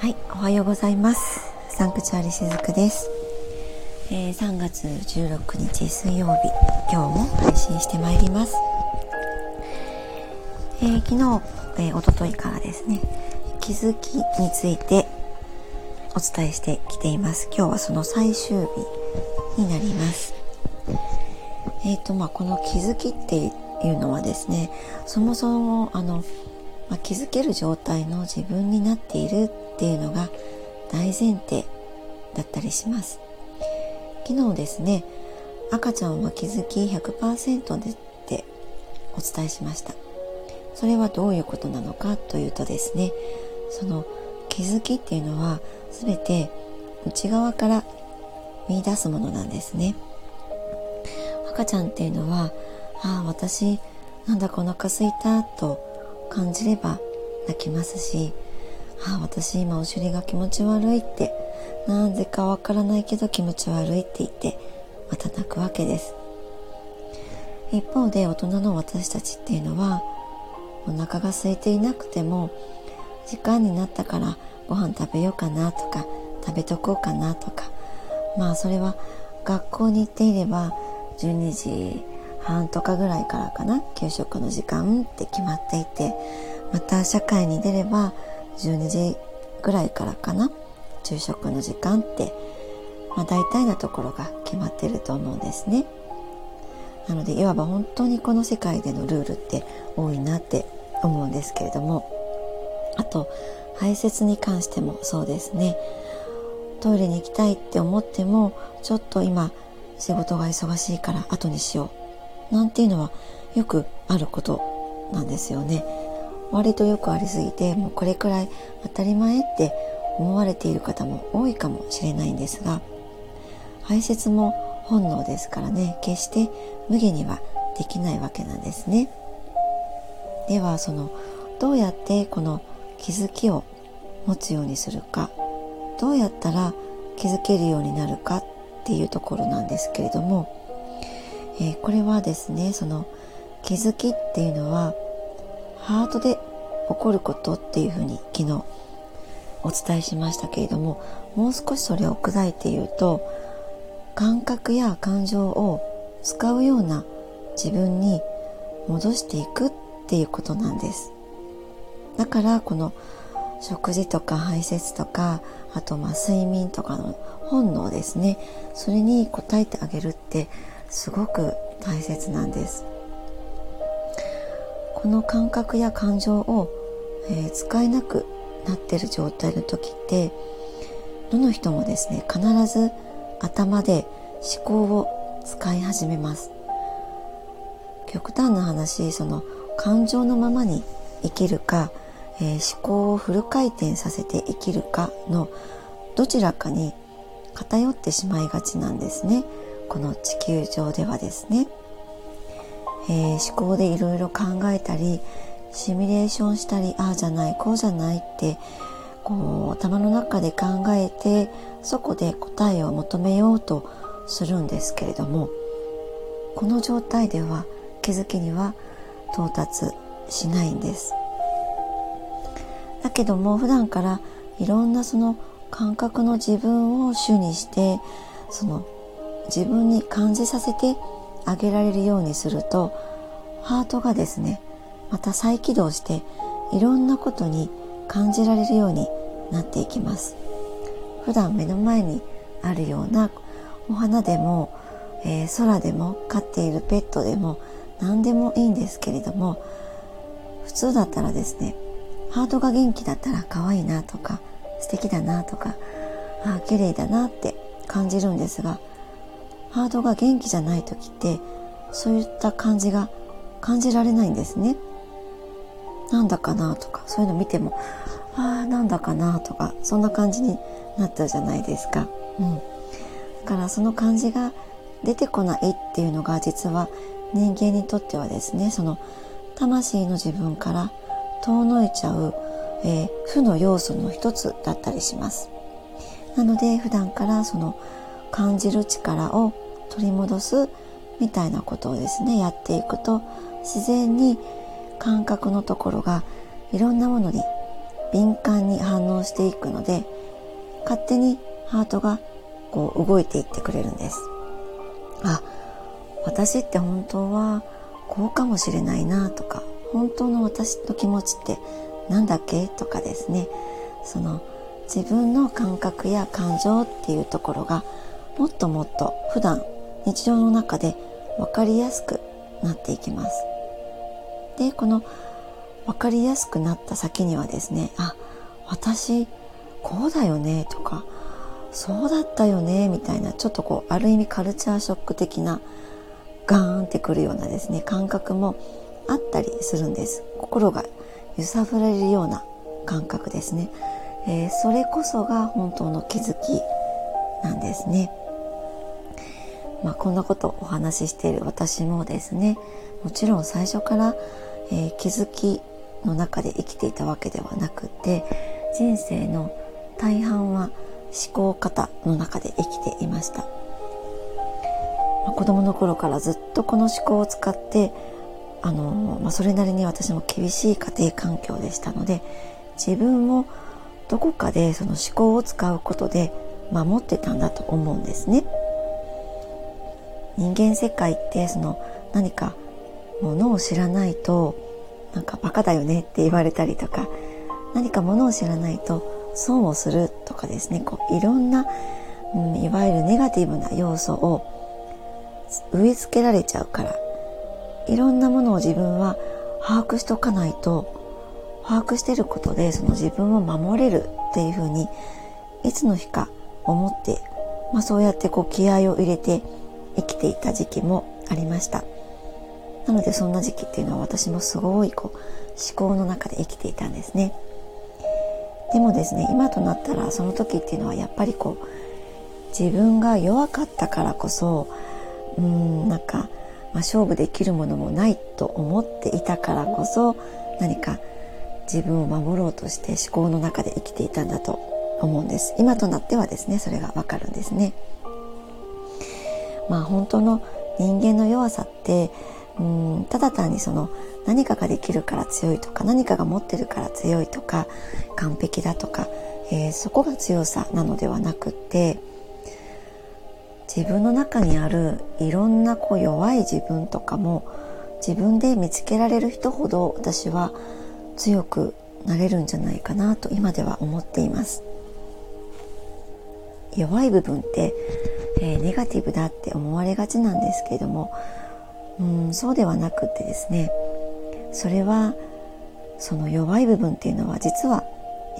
はい、おはようございます。サンクチュアリしずくです。えー3月16日水曜日、今日も配信してまいります。えー昨日、えー、一昨日からですね、気づきについてお伝えしてきています。今日はその最終日になります。えっ、と、まあ、この気づきっていうのはですね、そもそも、あの、まあ、気づける状態の自分になっているっていうのが大前提だったりします。昨日ですね、赤ちゃんは気づき100%でってお伝えしました。それはどういうことなのかというとですね、その気づきっていうのは全て内側から見出すものなんですね。赤ちゃんっていうのは、ああ、私、なんだかお腹すいたと感じれば泣きますし、あ、私今お尻が気持ち悪いって、なぜかわからないけど気持ち悪いって言って、また泣くわけです。一方で大人の私たちっていうのは、お腹が空いていなくても、時間になったからご飯食べようかなとか、食べとこうかなとか、まあそれは学校に行っていれば12時半とかぐらいからかな給食の時間って決まっていてまた社会に出れば12時ぐらいからかな。昼食の時間って、まあ、大体のところが決まってると思うんですね。なのでいわば本当にこの世界でのルールって多いなって思うんですけれども。あと排泄に関してもそうですね。トイレに行きたいって思ってもちょっと今仕事が忙しいから後にしよう。なんていうのはよくあることなんですよね。割とよくありすぎてもうこれくらい当たり前って思われている方も多いかもしれないんですが排泄も本能ですからね決して無限にはできないわけなんですね。ではそのどうやってこの気づきを持つようにするかどうやったら気づけるようになるかっていうところなんですけれども、えーこれはですねその気づきっていうのはハートで起こることっていうふうに昨日お伝えしましたけれどももう少しそれを砕いて言うと感覚や感情を使うような自分に戻していくっていうことなんです。だからこの食事とか排泄とかあとまあ睡眠とかの本能ですね。それに応えてあげるってすごく大切なんです。この感覚や感情を、えー使えなくなってる状態の時ってどの人もですね必ず頭で思考を使い始めます。極端な話その感情のままに生きるか、えー思考をフル回転させて生きるかのどちらかに偏ってしまいがちなんですね。この地球上ではですね、えー思考でいろいろ考えたりシミュレーションしたりああじゃないこうじゃないってこう頭の中で考えてそこで答えを求めようとするんですけれどもこの状態では気づきには到達しないんです。だけども普段からいろんなその感覚の自分を主にしてその自分に感じさせてあげられるようにするとハートがですねまた再起動していろんなことに感じられるようになっていきます。普段目の前にあるようなお花でも、えー空でも飼っているペットでも何でもいいんですけれども普通だったらですねハートが元気だったら可愛いなとか素敵だなとかあ綺麗だなって感じるんですがハートが元気じゃない時ってそういった感じが感じられないんですね。なんだかなとかそういうの見てもああなんだかなとかそんな感じになっちゃうじゃないですか、うん、だからその感じが出てこないっていうのが実は人間にとってはですねその魂の自分から遠のいちゃう、えー負の要素の一つだったりします。なので普段からその感じる力を取り戻すみたいなことをですねやっていくと自然に感覚のところがいろんなものに敏感に反応していくので勝手にハートがこう動いていってくれるんです。あ私って本当はこうかもしれないなとか本当の私の気持ちって何だっけ？とかですね。その自分の感覚や感情っていうところがもっともっと普段日常の中で分かりやすくなっていきます。でこの分かりやすくなった先にはですねあ私こうだよねとかそうだったよねみたいなちょっとこうある意味カルチャーショック的なガーンってくるようなですね感覚もあったりするんです。心が揺さぶられるような感覚ですね、えー、それこそが本当の気づきなんですね。まあ、こんなことをお話ししている私もですねもちろん最初から、えー、気づきの中で生きていたわけではなくて人生の大半は思考方の中で生きていました、まあ、子供の頃からずっとこの思考を使ってあの、まあ、それなりに私も厳しい家庭環境でしたので自分をどこかでその思考を使うことで守ってたんだと思うんですね。人間世界ってその何かものを知らないとなんかバカだよねって言われたりとか何かものを知らないと損をするとかですねこういろんな、うん、いわゆるネガティブな要素を植え付けられちゃうからいろんなものを自分は把握しとかないと把握してることでその自分を守れるっていうふうにいつの日か思って、まあ、そうやってこう気合を入れて生きていた時期もありました。なのでそんな時期っていうのは私もすごいこう思考の中で生きていたんですね。でもですね今となったらその時っていうのはやっぱりこう自分が弱かったからこそうんなんか、まあ、勝負できるものもないと思っていたからこそ何か自分を守ろうとして思考の中で生きていたんだと思うんです。今となってはですねそれがわかるんですね。まあ本当の人間の弱さってうんただ単にその何かができるから強いとか何かが持ってるから強いとか完璧だとか、えー、そこが強さなのではなくって自分の中にあるいろんなこう弱い自分とかも自分で見つけられる人ほど私は強くなれるんじゃないかなと今では思っています。弱い部分ってえー、ネガティブだって思われがちなんですけれどもうんそうではなくってですねそれはその弱い部分っていうのは実は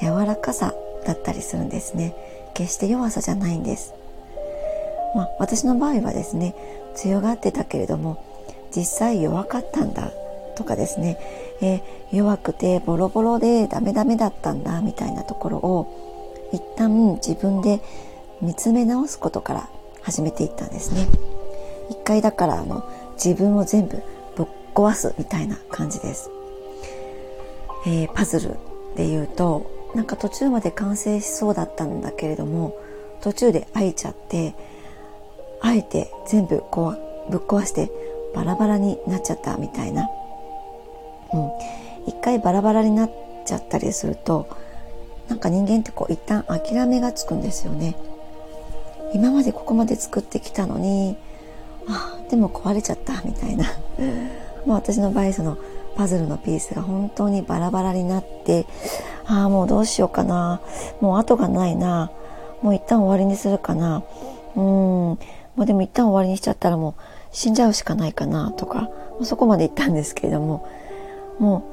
柔らかさだったりするんですね。決して弱さじゃないんです。まあ私の場合はですね強がってたけれども実際弱かったんだとかですね、えー、弱くてボロボロでダメダメだったんだみたいなところを一旦自分で見つめ直すことから始めていったんですね。一回だからあの自分を全部ぶっ壊すみたいな感じです、えー、パズルで言うとなんか途中まで完成しそうだったんだけれども途中で開いちゃってあえて全部こうぶっ壊してバラバラになっちゃったみたいな、うん、一回バラバラになっちゃったりするとなんか人間ってこう一旦諦めがつくんですよね。今までここまで作ってきたのにあでも壊れちゃったみたいな。もう私の場合そのパズルのピースが本当にバラバラになってああもうどうしようかな。もう後がないな。もう一旦終わりにするかな。うん。もうでも一旦終わりにしちゃったらもう死んじゃうしかないかなとか。そこまで行ったんですけれども。も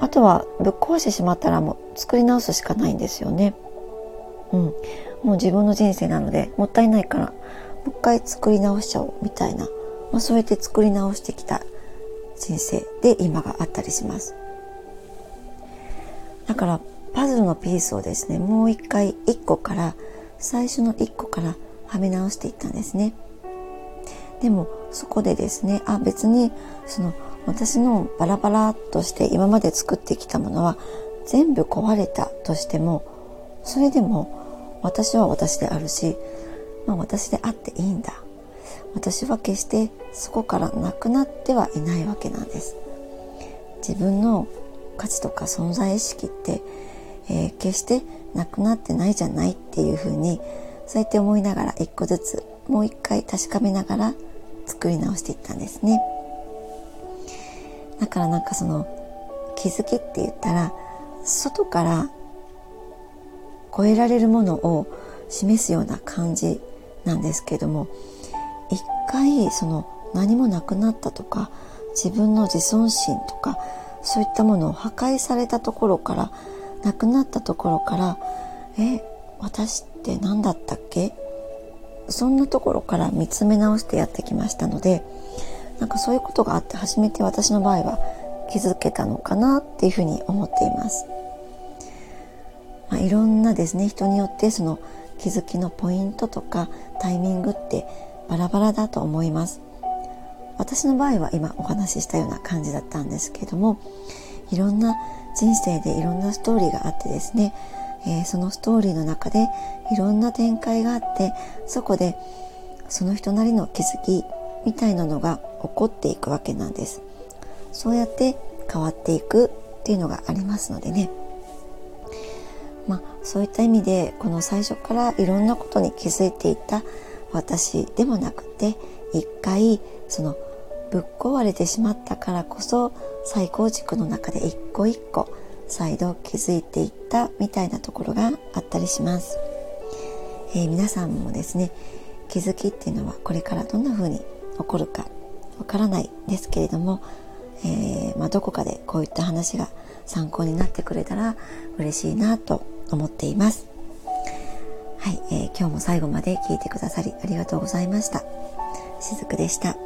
うあとはぶっ壊してしまったらもう作り直すしかないんですよね。うん、もう自分の人生なのでもったいないからもう一回作り直しちゃおうみたいな、まあ、そうやって作り直してきた人生で今があったりします。だからパズルのピースをですねもう一回一個から最初の一個からはめ直していったんですね。でもそこでですねあ別にその私のバラバラとして今まで作ってきたものは全部壊れたとしてもそれでも私は私であるし、まあ、私であっていいんだ。私は決してそこからなくなってはいないわけなんです。自分の価値とか存在意識って、えー、決してなくなってないじゃないっていうふうにそうやって思いながら一個ずつもう一回確かめながら作り直していったんですね。だからなんかその気づきって言ったら外から超えられるものを示すような感じなんですけども一回その何もなくなったとか自分の自尊心とかそういったものを破壊されたところからなくなったところからえ私って何だったっけ？そんなところから見つめ直してやってきましたのでなんかそういうことがあって初めて私の場合は気づけたのかなっていうふうに思っています。まあ、いろんなですね人によってその気づきのポイントとかタイミングってバラバラだと思います。私の場合は今お話ししたような感じだったんですけれどもいろんな人生でいろんなストーリーがあってですねえー、そのストーリーの中でいろんな展開があってそこでその人なりの気づきみたいなのが起こっていくわけなんですそうやって変わっていくっていうのがありますのでねまあそういった意味でこの最初からいろんなことに気づいていた私でもなくて一回そのぶっ壊れてしまったからこそ再構築の中で一個一個再度気づいていったみたいなところがあったりします、えー、皆さんもですね気づきっていうのはこれからどんな風に起こるかわからないですけれども、えー、まあ、どこかでこういった話が参考になってくれたら嬉しいなと思っています。はい、えー、今日も最後まで聞いてくださりありがとうございました。しずくでした。